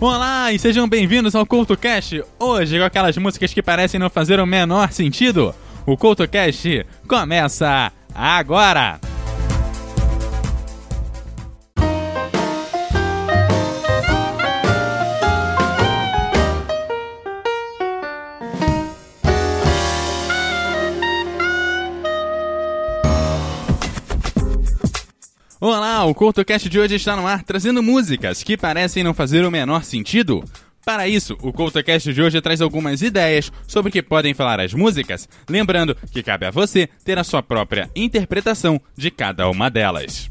Olá e sejam bem-vindos ao CultoCast. Hoje com aquelas músicas que parecem não fazer o menor sentido. O CultoCast começa agora! O CoutoCast de hoje está no ar trazendo músicas que parecem não fazer o menor sentido. Para isso, o CoutoCast de hoje traz algumas ideias sobre o que podem falar as músicas, lembrando que cabe a você ter a sua própria interpretação de cada uma delas.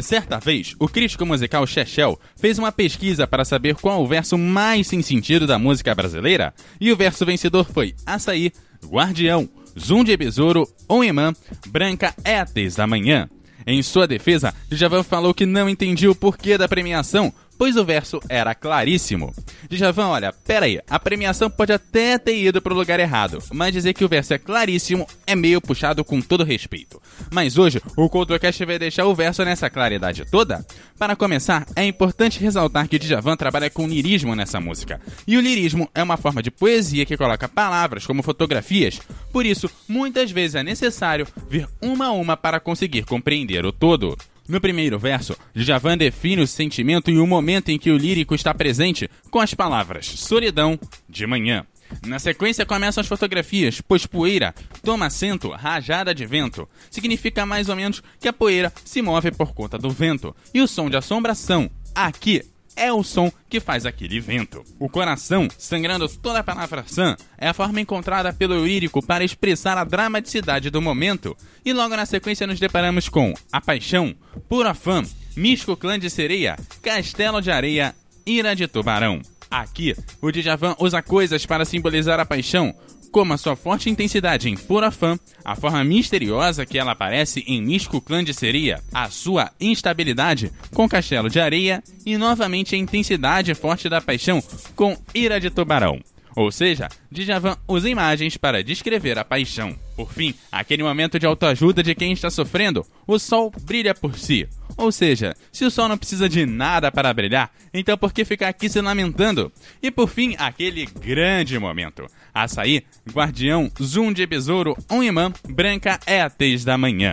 Certa vez, o crítico musical Chechel fez uma pesquisa para saber qual o verso mais sem sentido da música brasileira, e o verso vencedor foi Açaí, Guardião, Zoom de Besouro ou Imã, Branca é a da manhã. Em sua defesa, Djavan falou que não entendia o porquê da premiação, pois o verso era claríssimo. Djavan, olha, pera aí, a premiação pode até ter ido pro lugar errado, mas dizer que o verso é claríssimo é meio puxado com todo respeito. Mas hoje, o CultoCast vai deixar o verso nessa claridade toda? Para começar, é importante ressaltar que Djavan trabalha com lirismo nessa música. E o lirismo é uma forma de poesia que coloca palavras como fotografias, por isso, muitas vezes é necessário ver uma a uma para conseguir compreender o todo. No primeiro verso, Djavan define o sentimento e o momento em que o lírico está presente com as palavras solidão de manhã. Na sequência começam as fotografias, pois poeira toma assento rajada de vento. Significa mais ou menos que a poeira se move por conta do vento. E o som de assombração, aqui, é o som que faz aquele vento. O coração, sangrando toda a palavra san, é a forma encontrada pelo lírico para expressar a dramaticidade do momento. E logo na sequência nos deparamos com a paixão, pura fã, místico clã de sereia, castelo de areia, ira de tubarão. Aqui, o Djavan usa coisas para simbolizar a paixão, como a sua forte intensidade em Pura Fã, a forma misteriosa que ela aparece em Místico Clã de Seria, a sua instabilidade com Castelo de Areia e novamente a intensidade forte da paixão com Ira de Tubarão. Ou seja, Djavan usa imagens para descrever a paixão. Por fim, aquele momento de autoajuda de quem está sofrendo, o sol brilha por si. Ou seja, se o sol não precisa de nada para brilhar, então por que ficar aqui se lamentando? E por fim, aquele grande momento. Açaí, guardião, zoom de besouro, um imã, branca é a tez da manhã.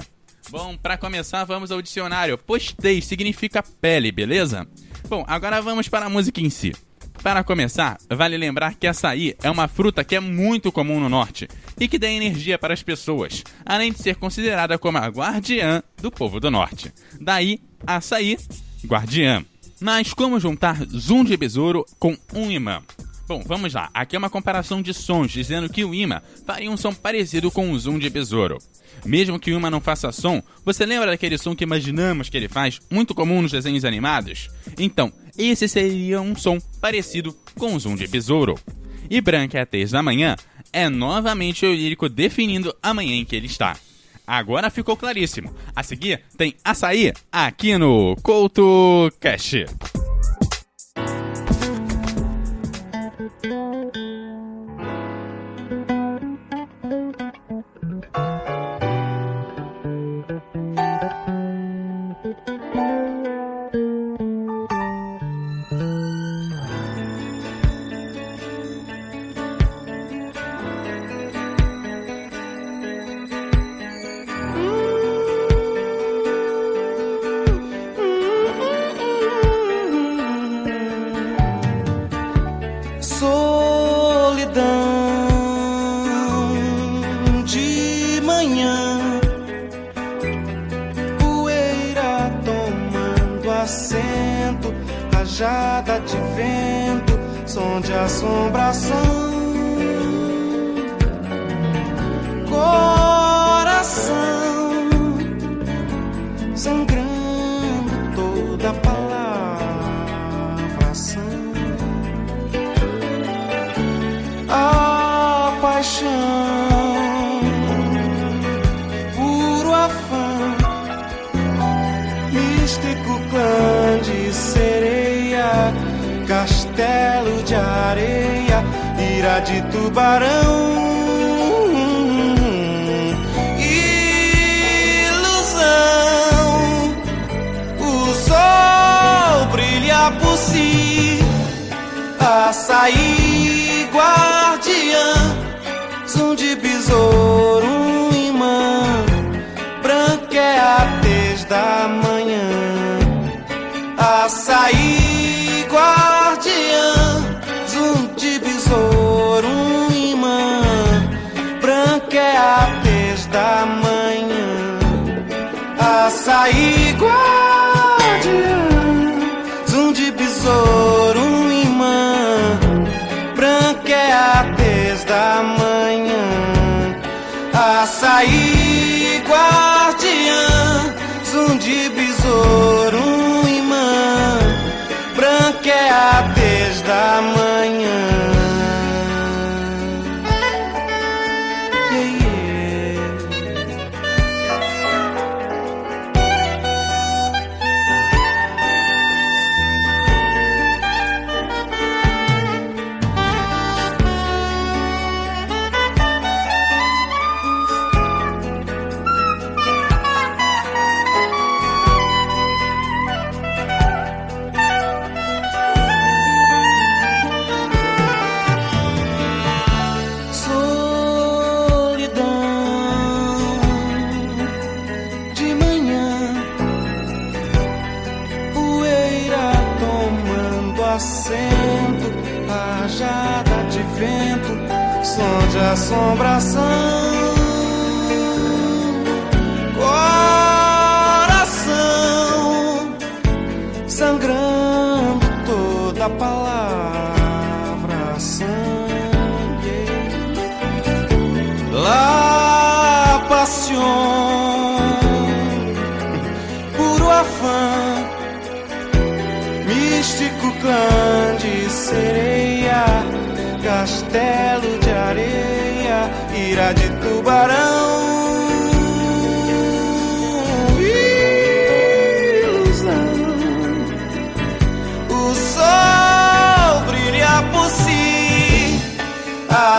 Bom, para começar, vamos ao dicionário. Postei significa pele, beleza? Bom, agora vamos para a música em si. Para começar, vale lembrar que açaí é uma fruta que é muito comum no norte e que dá energia para as pessoas, além de ser considerada como a guardiã do povo do norte. Daí, açaí, guardiã. Mas como juntar zoom de besouro com um imã? Bom, vamos lá. Aqui é uma comparação de sons, dizendo que o imã faria um som parecido com o zoom de besouro. Mesmo que o imã não faça som, você lembra daquele som que imaginamos que ele faz, muito comum nos desenhos animados? Então, esse seria um som parecido com o zoom de besouro. E Branca é Tez da Manhã é novamente o lírico definindo a manhã em que ele está. Agora ficou claríssimo. A seguir tem Açaí aqui no Couto Cash. Tubarão. Ilusão, o sol si, açaí guardiã, zum de besouro, um imã, branca é a tez da manhã, açaí da manhã, açaí guardiã, zum de besouro, um imã, branca é a da manhã, açaí guardiã, zum de besouro, um imã, branca é a da manhã.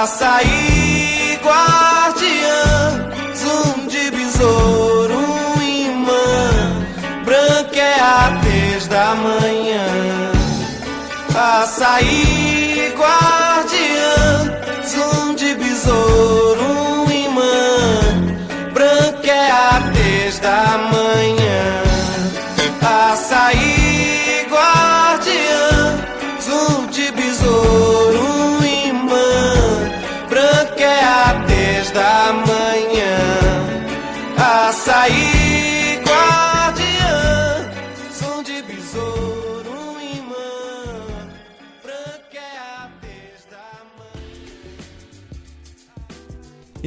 Açaí guardiã, zum de besouro, um imã, branca é a tez da manhã. Açaí guardiã, zum de besouro, um imã, branca é a tez da manhã.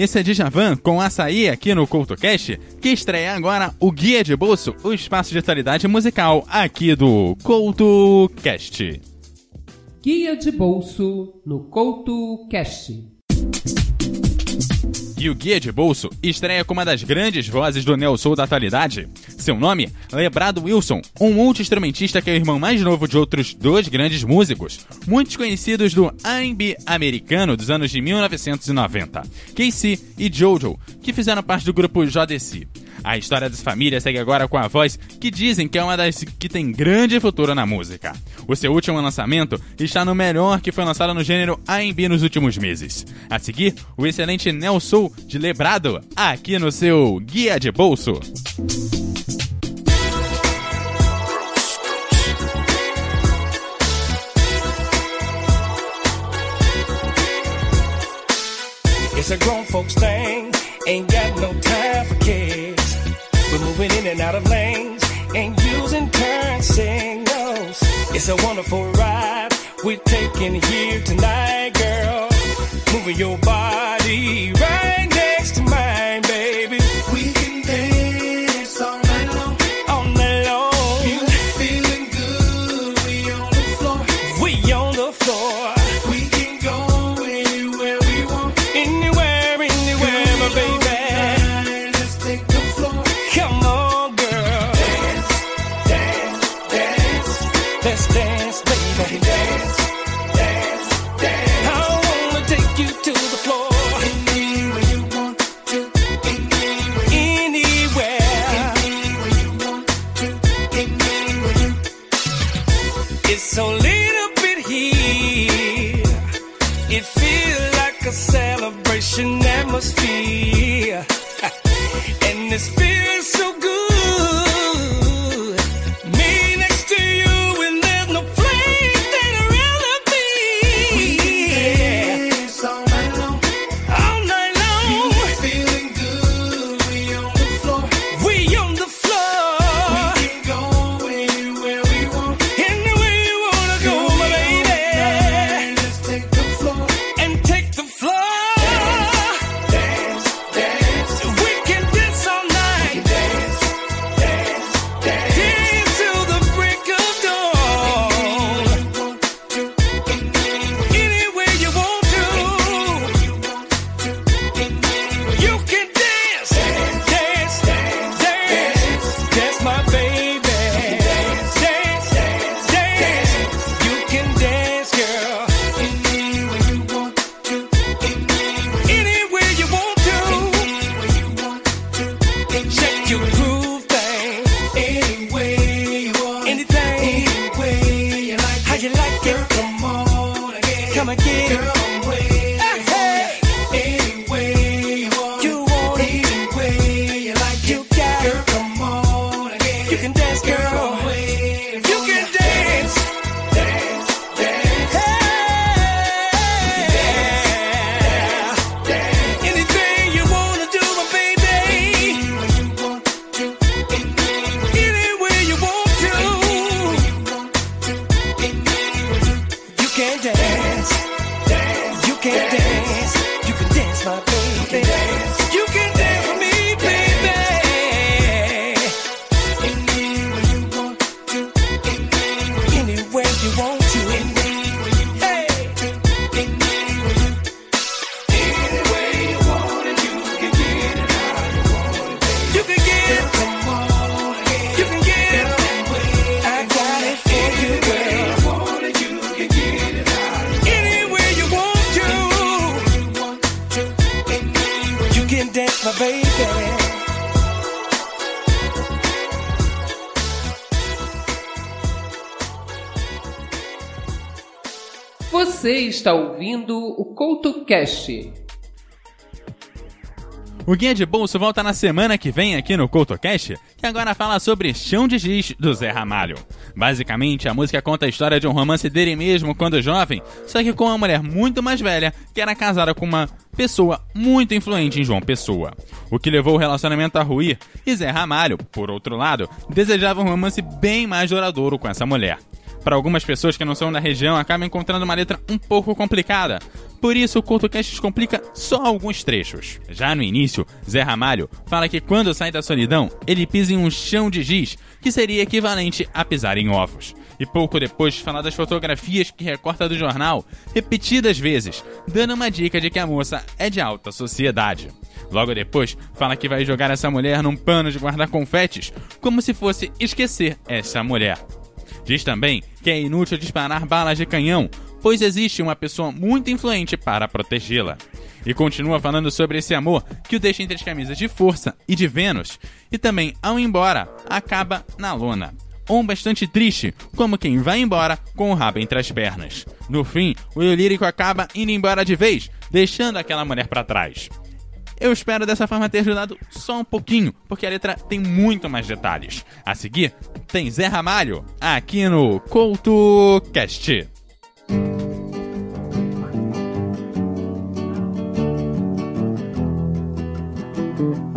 Esse é Djavan com Açaí aqui no CoutoCast, que estreia agora o Guia de Bolso, o espaço de atualidade musical aqui do CoutoCast. Guia de bolso no Couto Cast. E o Guia de Bolso estreia com uma das grandes vozes do Neo Soul da atualidade. Seu nome, Lebrado Wilson, um multi-instrumentista que é o irmão mais novo de outros dois grandes músicos, muitos conhecidos do R&B americano dos anos de 1990, Casey e Jojo, que fizeram parte do grupo JDC. A história dessa família segue agora com a voz que dizem que é uma das que tem grande futuro na música. O seu último lançamento está no melhor que foi lançado no gênero R&B nos últimos meses. A seguir, o excelente Neo Soul de Lebrado, aqui no seu Guia de Bolso. It's a grown folks thing, ain't got no time for kids. Moving in and out of lanes, and using turn signals. It's a wonderful ride we're taking here tonight, girl. Moving your body right Let's dance, baby. Você está ouvindo o CoutoCast. O Guia de Bolso volta na semana que vem aqui no CoutoCast, que agora fala sobre Chão de Giz, do Zé Ramalho. Basicamente, a música conta a história de um romance dele mesmo quando jovem, só que com uma mulher muito mais velha, que era casada com uma pessoa muito influente em João Pessoa. O que levou o relacionamento a ruir, e Zé Ramalho, por outro lado, desejava um romance bem mais duradouro com essa mulher. Para algumas pessoas que não são da região, acaba encontrando uma letra um pouco complicada. Por isso, o CoutoCast explica só alguns trechos. Já no início, Zé Ramalho fala que quando sai da solidão, ele pisa em um chão de giz, que seria equivalente a pisar em ovos. E pouco depois fala das fotografias que recorta do jornal, repetidas vezes, dando uma dica de que a moça é de alta sociedade. Logo depois, fala que vai jogar essa mulher num pano de guardar confetes, como se fosse esquecer essa mulher. Diz também que é inútil disparar balas de canhão, pois existe uma pessoa muito influente para protegê-la. E continua falando sobre esse amor que o deixa entre as camisas de força e de Vênus, e também, ao ir embora, acaba na lona. Ou bastante triste, como quem vai embora com o rabo entre as pernas. No fim, o lírico acaba indo embora de vez, deixando aquela mulher para trás. Eu espero dessa forma ter ajudado só um pouquinho, porque a letra tem muito mais detalhes. A seguir, tem Zé Ramalho, aqui no CoutoCast. Eu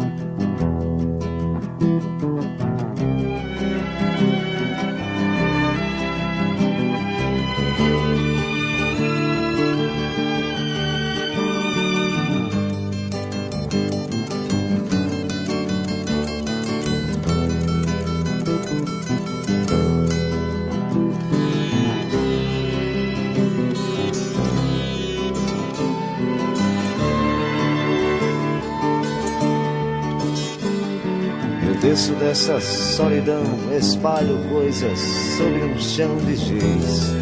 desço dessa solidão, espalho coisas sobre um chão de giz.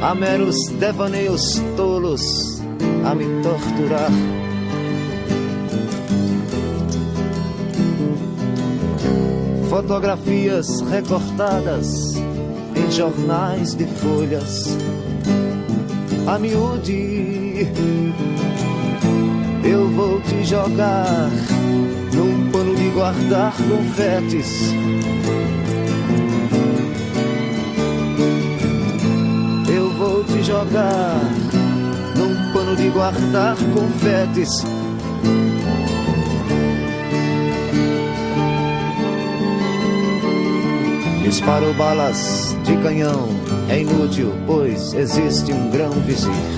Há meros devaneios tolos a me torturar. Fotografias recortadas em jornais de folhas. A miúde eu vou te jogar num pano de guardar confetes. Eu vou te jogar num pano de guardar confetes. Disparo balas de canhão, é inútil, pois existe um grão vizir.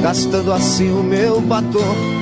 Gastando assim o meu batom.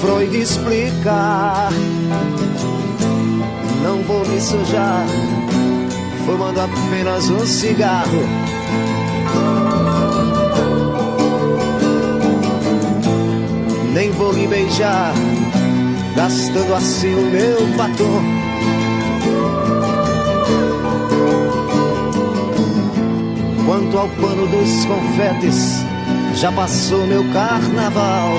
Freud explica, não vou me sujar, fumando apenas um cigarro. Nem vou me beijar, gastando assim o meu batom. Quanto ao pano dos confetes, já passou meu carnaval.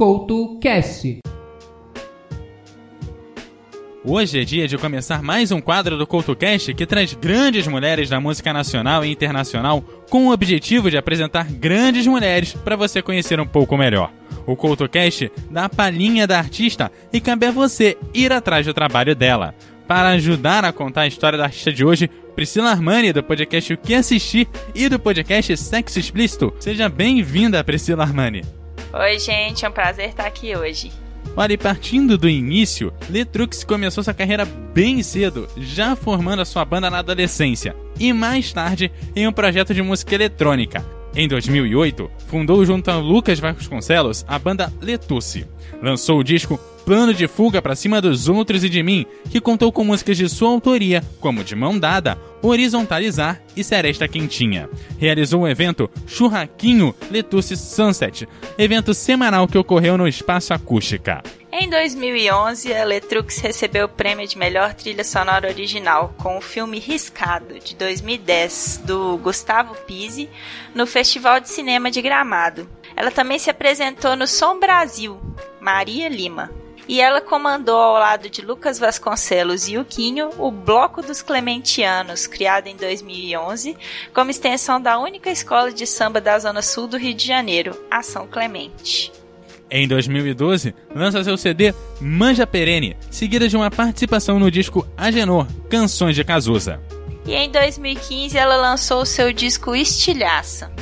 Couto Cast. Hoje é dia de começar mais um quadro do CoutoCast que traz grandes mulheres da música nacional e internacional com o objetivo de apresentar grandes mulheres para você conhecer um pouco melhor. O CoutoCast dá a palhinha da artista e cabe a você ir atrás do trabalho dela. Para ajudar a contar a história da artista de hoje, Priscila Armani, do podcast O Que Assistir e do podcast Sexo Explícito. Seja bem-vinda, Priscila Armani. Oi, gente, é um prazer estar aqui hoje. Olha, e partindo do início, Letrux começou sua carreira bem cedo, já formando a sua banda na adolescência, e mais tarde em um projeto de música eletrônica. Em 2008, fundou junto a Lucas Vasconcelos a banda Letusse. Lançou o disco Plano de Fuga para Cima dos Outros e de Mim, que contou com músicas de sua autoria, como De Mão Dada, Horizontalizar e Seresta Quentinha. Realizou o evento Churraquinho Letusse Sunset, evento semanal que ocorreu no Espaço Acústica. Em 2011, a Letrux recebeu o prêmio de melhor trilha sonora original com o filme Riscado, de 2010, do Gustavo Pizzi, no Festival de Cinema de Gramado. Ela também se apresentou no Som Brasil, Maria Lima. E ela comandou ao lado de Lucas Vasconcelos e Uquinho o Bloco dos Clementianos, criado em 2011 como extensão da única escola de samba da Zona Sul do Rio de Janeiro, a São Clemente. Em 2012, lança seu CD Manja Perene, seguida de uma participação no disco Agenor, Canções de Cazuza. E em 2015 ela lançou seu disco Estilhaça.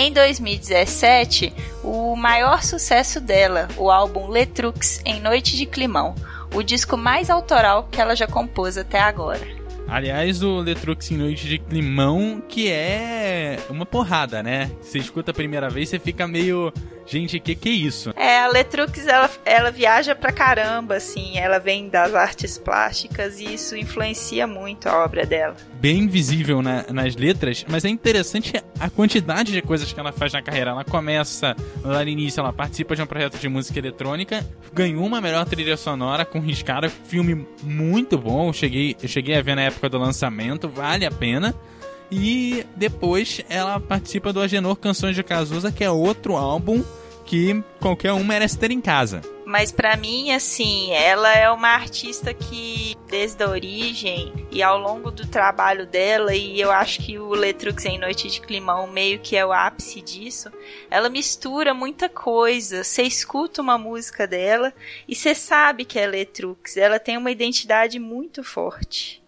Em 2017, o maior sucesso dela, o álbum Letrux em Noite de Climão, o disco mais autoral que ela já compôs até agora. Aliás, o Letrux em Noite de Climão, que é uma porrada, né? Você escuta a primeira vez, você fica meio. Gente, que que é isso? É, a Letrux, ela, ela viaja pra caramba, assim. Ela vem das artes plásticas e isso influencia muito a obra dela. Bem visível na, nas letras, mas é interessante a quantidade de coisas que ela faz na carreira. Ela começa lá no início, ela participa de um projeto de música eletrônica, ganhou uma melhor trilha sonora com Riscada, filme muito bom. Eu cheguei, eu cheguei a ver na época do lançamento, vale a pena. E depois ela participa do Agenor Canções de Cazuza, que é outro álbum que qualquer um merece ter em casa. Mas para mim, assim, ela é uma artista que desde a origem e ao longo do trabalho dela, e eu acho que o Letrux em Noite de Climão meio que é o ápice disso, ela mistura muita coisa. Você escuta uma música dela e você sabe que é Letrux. Ela tem uma identidade muito forte.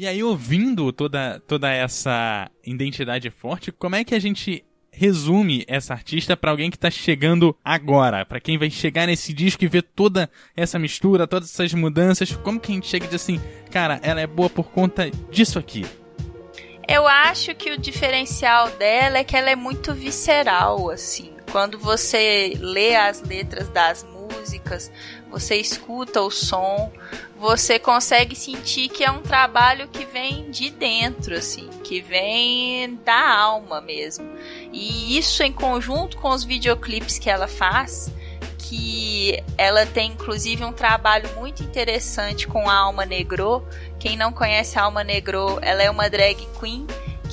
E aí, ouvindo toda, toda essa identidade forte, como é que a gente resume essa artista para alguém que tá chegando agora, para quem vai chegar nesse disco e ver toda essa mistura, todas essas mudanças, como que a gente chega e diz assim, cara, ela é boa por conta disso aqui? Eu acho que o diferencial dela é que ela é muito visceral, assim. Quando você lê as letras das músicas, você escuta o som, você consegue sentir que é um trabalho que vem de dentro, assim, que vem da alma mesmo. E isso em conjunto com os videoclipes que ela faz, que ela tem inclusive um trabalho muito interessante com a Alma Negro. Quem não conhece a Alma Negro, ela é uma drag queen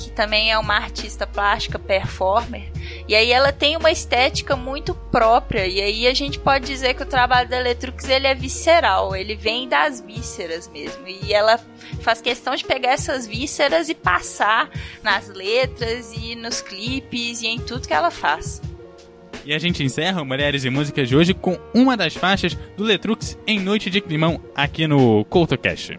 que também é uma artista plástica performer. E aí ela tem uma estética muito própria. E aí a gente pode dizer que o trabalho da Electrux ele é visceral, ele vem das vísceras mesmo. E ela faz questão de pegar essas vísceras e passar nas letras e nos clipes e em tudo que ela faz. E a gente encerra o Mulheres e Músicas de hoje com uma das faixas do Letrux em Noite de Climão aqui no CoutoCast.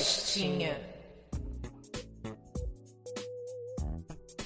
festinha.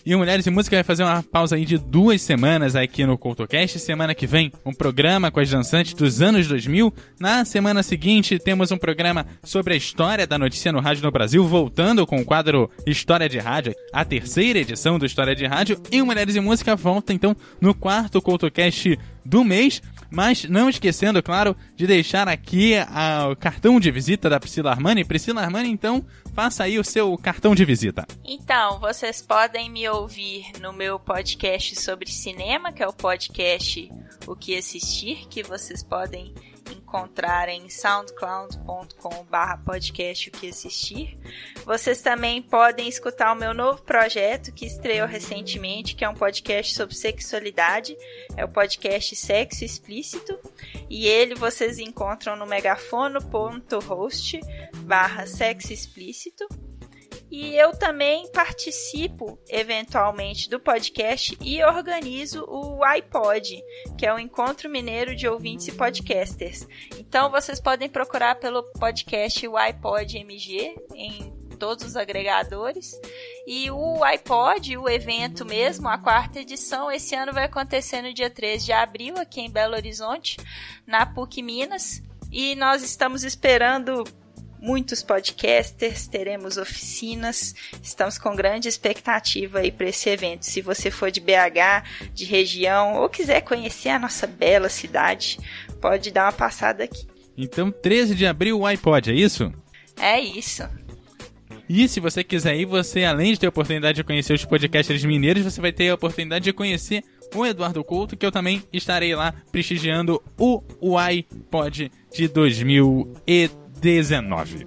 E o Mulheres e Música vai fazer uma pausa aí de duas semanas aqui no CoutoCast. Semana que vem, um programa com as dançantes dos anos 2000. Na semana seguinte, temos um programa sobre a história da notícia no rádio no Brasil, voltando com o quadro História de Rádio, a terceira edição do História de Rádio. E o Mulheres e Música volta, então, no quarto CoutoCast do mês. Mas não esquecendo, claro, de deixar aqui a, o cartão de visita da Priscila Armani. Priscila Armani, então, faça aí o seu cartão de visita. Então, vocês podem me ouvir no meu podcast sobre cinema, que é o podcast O que Assistir, que vocês podem encontrar em soundcloud.com/barra podcast o que assistir. Vocês também podem escutar o meu novo projeto que estreou recentemente, que é um podcast sobre sexualidade, é o podcast Sexo Explícito, e ele vocês encontram no megafono.host/barra sexo explícito. E eu também participo, eventualmente, do podcast e organizo o iPod, que é o Encontro Mineiro de Ouvintes e Podcasters. Então vocês podem procurar pelo podcast o iPod MG em todos os agregadores. E o iPod, o evento mesmo, a quarta edição, esse ano vai acontecer no dia 13 de abril, aqui em Belo Horizonte, na PUC Minas. E nós estamos esperando muitos podcasters, teremos oficinas. Estamos com grande expectativa aí para esse evento. Se você for de BH, de região ou quiser conhecer a nossa bela cidade, pode dar uma passada aqui. Então, 13 de abril, o iPod, é isso? É isso. E se você quiser ir, você além de ter a oportunidade de conhecer os podcasters mineiros, você vai ter a oportunidade de conhecer o Eduardo Couto, que eu também estarei lá prestigiando o, o iPod de 2013. 19.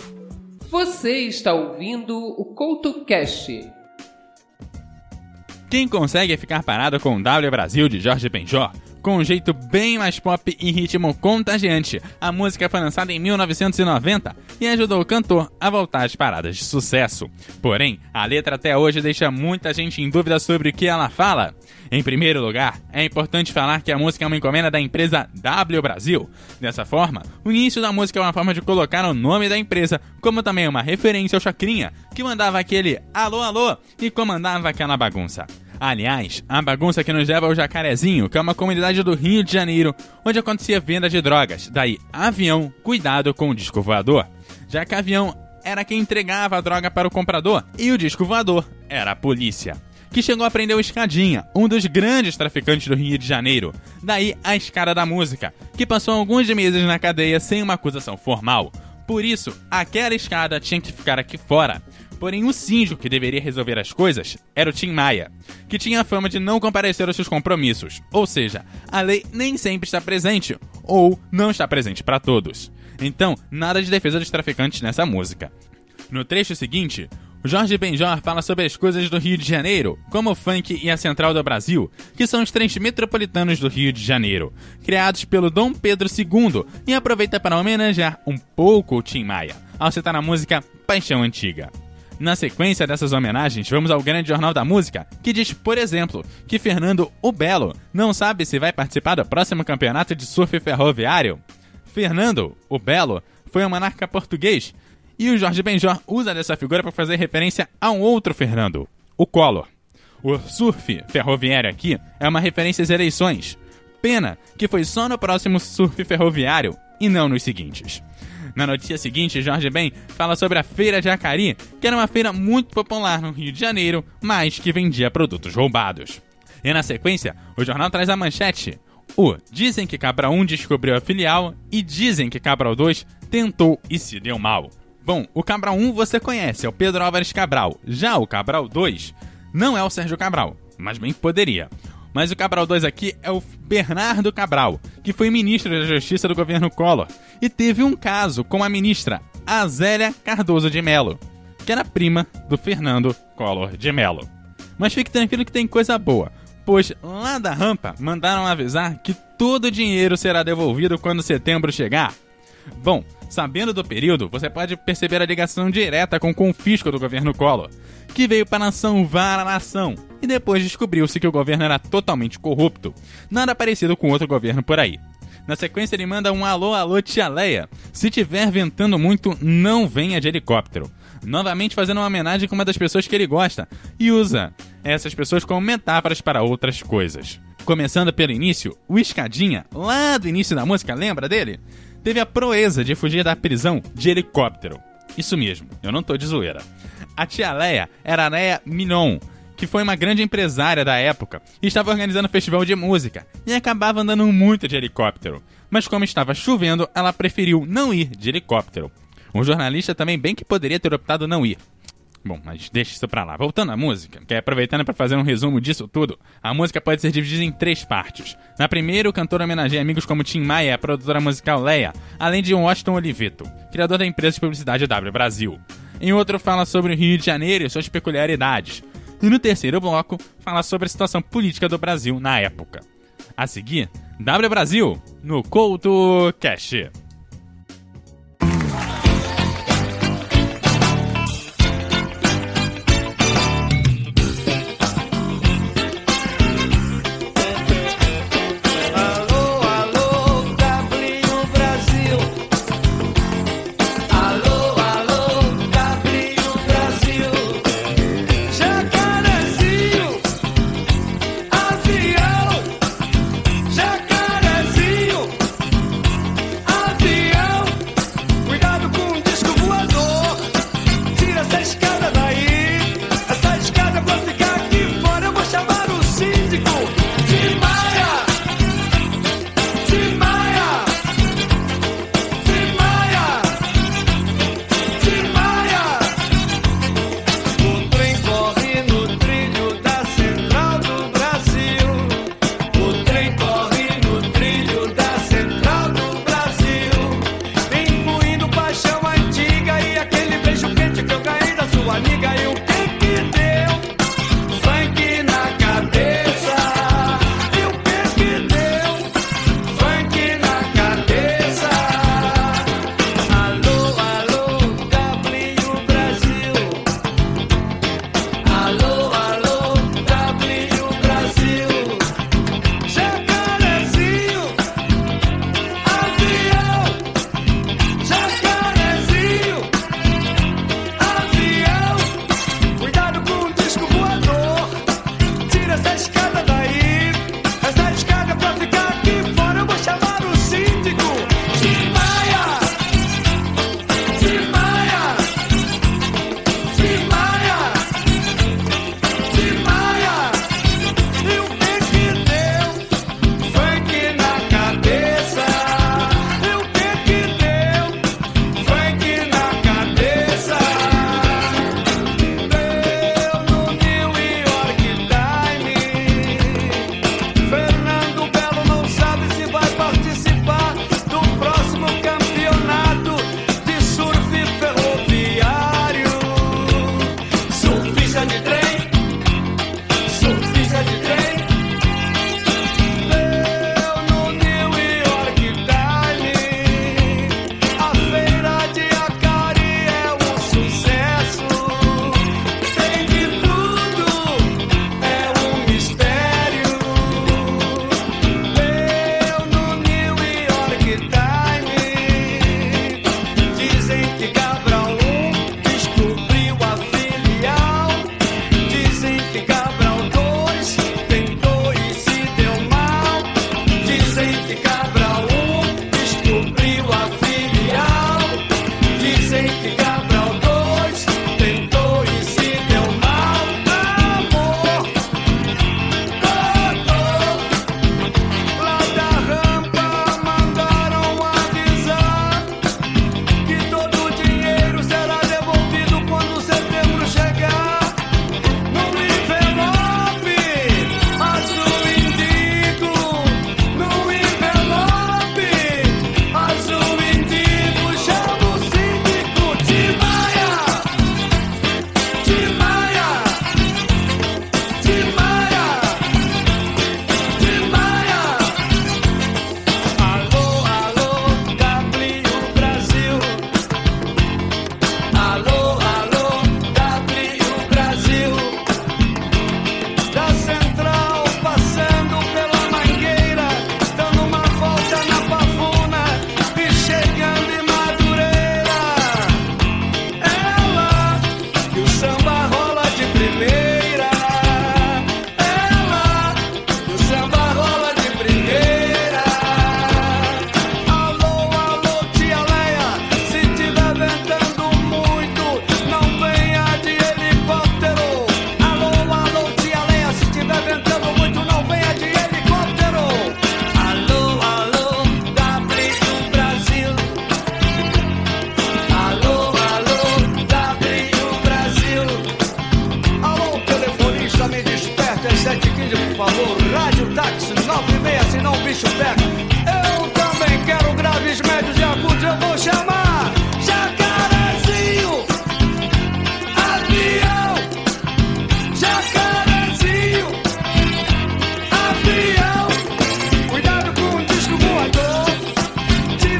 Você está ouvindo o CoutoCast. Quem consegue ficar parado com o W Brasil de Jorge Benjor com um jeito bem mais pop e ritmo contagiante. A música foi lançada em 1990 e ajudou o cantor a voltar às paradas de sucesso. Porém, a letra até hoje deixa muita gente em dúvida sobre o que ela fala. Em primeiro lugar, é importante falar que a música é uma encomenda da empresa W Brasil. Dessa forma, o início da música é uma forma de colocar o nome da empresa, como também uma referência ao Chacrinha, que mandava aquele alô alô e comandava aquela bagunça. Aliás, a bagunça que nos leva ao Jacarezinho, que é uma comunidade do Rio de Janeiro, onde acontecia venda de drogas. Daí, avião, cuidado com o disco voador. Já que avião era quem entregava a droga para o comprador e o disco voador era a polícia. Que chegou a prender o Escadinha, um dos grandes traficantes do Rio de Janeiro. Daí a escada da música, que passou alguns meses na cadeia sem uma acusação formal. Por isso, aquela escada tinha que ficar aqui fora. Porém, o síndico que deveria resolver as coisas era o Tim Maia, que tinha a fama de não comparecer aos seus compromissos, ou seja, a lei nem sempre está presente, ou não está presente para todos. Então, nada de defesa dos traficantes nessa música. No trecho seguinte, Jorge Benjor fala sobre as coisas do Rio de Janeiro, como o funk e a Central do Brasil, que são os trens metropolitanos do Rio de Janeiro, criados pelo Dom Pedro II, e aproveita para homenagear um pouco o Tim Maia, ao citar a música Paixão Antiga. Na sequência dessas homenagens, vamos ao Grande Jornal da Música, que diz, por exemplo, que Fernando o Belo não sabe se vai participar do próximo campeonato de surf ferroviário. Fernando o Belo foi um monarca português e o Jorge Benjor usa dessa figura para fazer referência a um outro Fernando, o Collor. O surf ferroviário aqui é uma referência às eleições. Pena que foi só no próximo surf ferroviário e não nos seguintes. Na notícia seguinte, Jorge Ben fala sobre a Feira de Acari, que era uma feira muito popular no Rio de Janeiro, mas que vendia produtos roubados. E na sequência, o jornal traz a manchete. O Dizem que Cabral 1 descobriu a filial e dizem que Cabral 2 tentou e se deu mal. Bom, o Cabral 1 você conhece, é o Pedro Álvares Cabral. Já o Cabral 2 não é o Sérgio Cabral, mas bem poderia. Mas o Cabral 2 aqui é o Bernardo Cabral, que foi ministro da Justiça do governo Collor e teve um caso com a ministra Azélia Cardoso de Mello, que era prima do Fernando Collor de Mello. Mas fique tranquilo que tem coisa boa, pois lá da rampa mandaram avisar que todo o dinheiro será devolvido quando setembro chegar. Bom, sabendo do período, você pode perceber a ligação direta com o confisco do governo Collor, que veio para a nação, e depois descobriu-se que o governo era totalmente corrupto, nada parecido com outro governo por aí. Na sequência, ele manda um alô, alô, tia Leia. Se tiver ventando muito, não venha de helicóptero. Novamente fazendo uma homenagem com uma das pessoas que ele gosta. E usa essas pessoas como metáforas para outras coisas. Começando pelo início, o Escadinha, lá do início da música, lembra dele? Teve a proeza de fugir da prisão de helicóptero. Isso mesmo, eu não tô de zoeira. A tia Leia era a Leia Minon, que foi uma grande empresária da época e estava organizando um festival de música e acabava andando muito de helicóptero. Mas como estava chovendo, ela preferiu não ir de helicóptero. Um jornalista também bem que poderia ter optado não ir. Bom, mas deixa isso pra lá. Voltando à música, que é aproveitando para fazer um resumo disso tudo, a música pode ser dividida em três partes. Na primeira, o cantor homenageia amigos como Tim Maia a produtora musical Leia, além de Washington Oliveto, criador da empresa de publicidade W Brasil. Em outro, fala sobre o Rio de Janeiro e suas peculiaridades. E no terceiro bloco, fala sobre a situação política do Brasil na época. A seguir, W Brasil, no Couto Cash.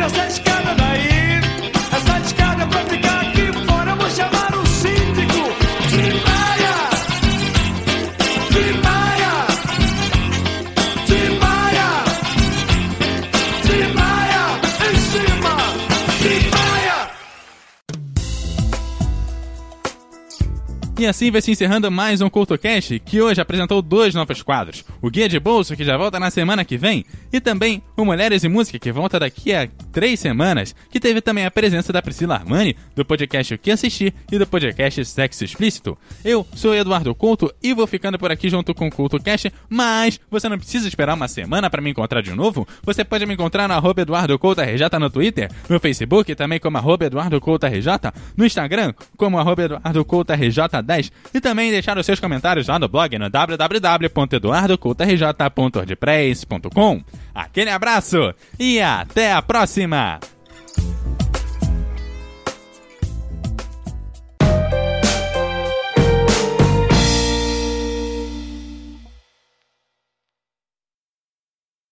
Essa E assim vai se encerrando mais um CultoCast, que hoje apresentou dois novos quadros. O Guia de Bolso, que já volta na semana que vem, e também o Mulheres e Música, que volta daqui a três semanas, que teve também a presença da Priscila Armani, do podcast O Que Assistir e do podcast Sexo Explícito. Eu sou Eduardo Couto e vou ficando por aqui junto com o CultoCast, mas você não precisa esperar uma semana para me encontrar de novo. Você pode me encontrar no arroba Eduardo Couto RJ no Twitter, no Facebook também como arroba Eduardo Couto RJ, no Instagram como arroba Eduardo Couto RJ10 e também deixar os seus comentários lá no blog no www.eduardocoutorj.wordpress.com. Aquele abraço e até a próxima!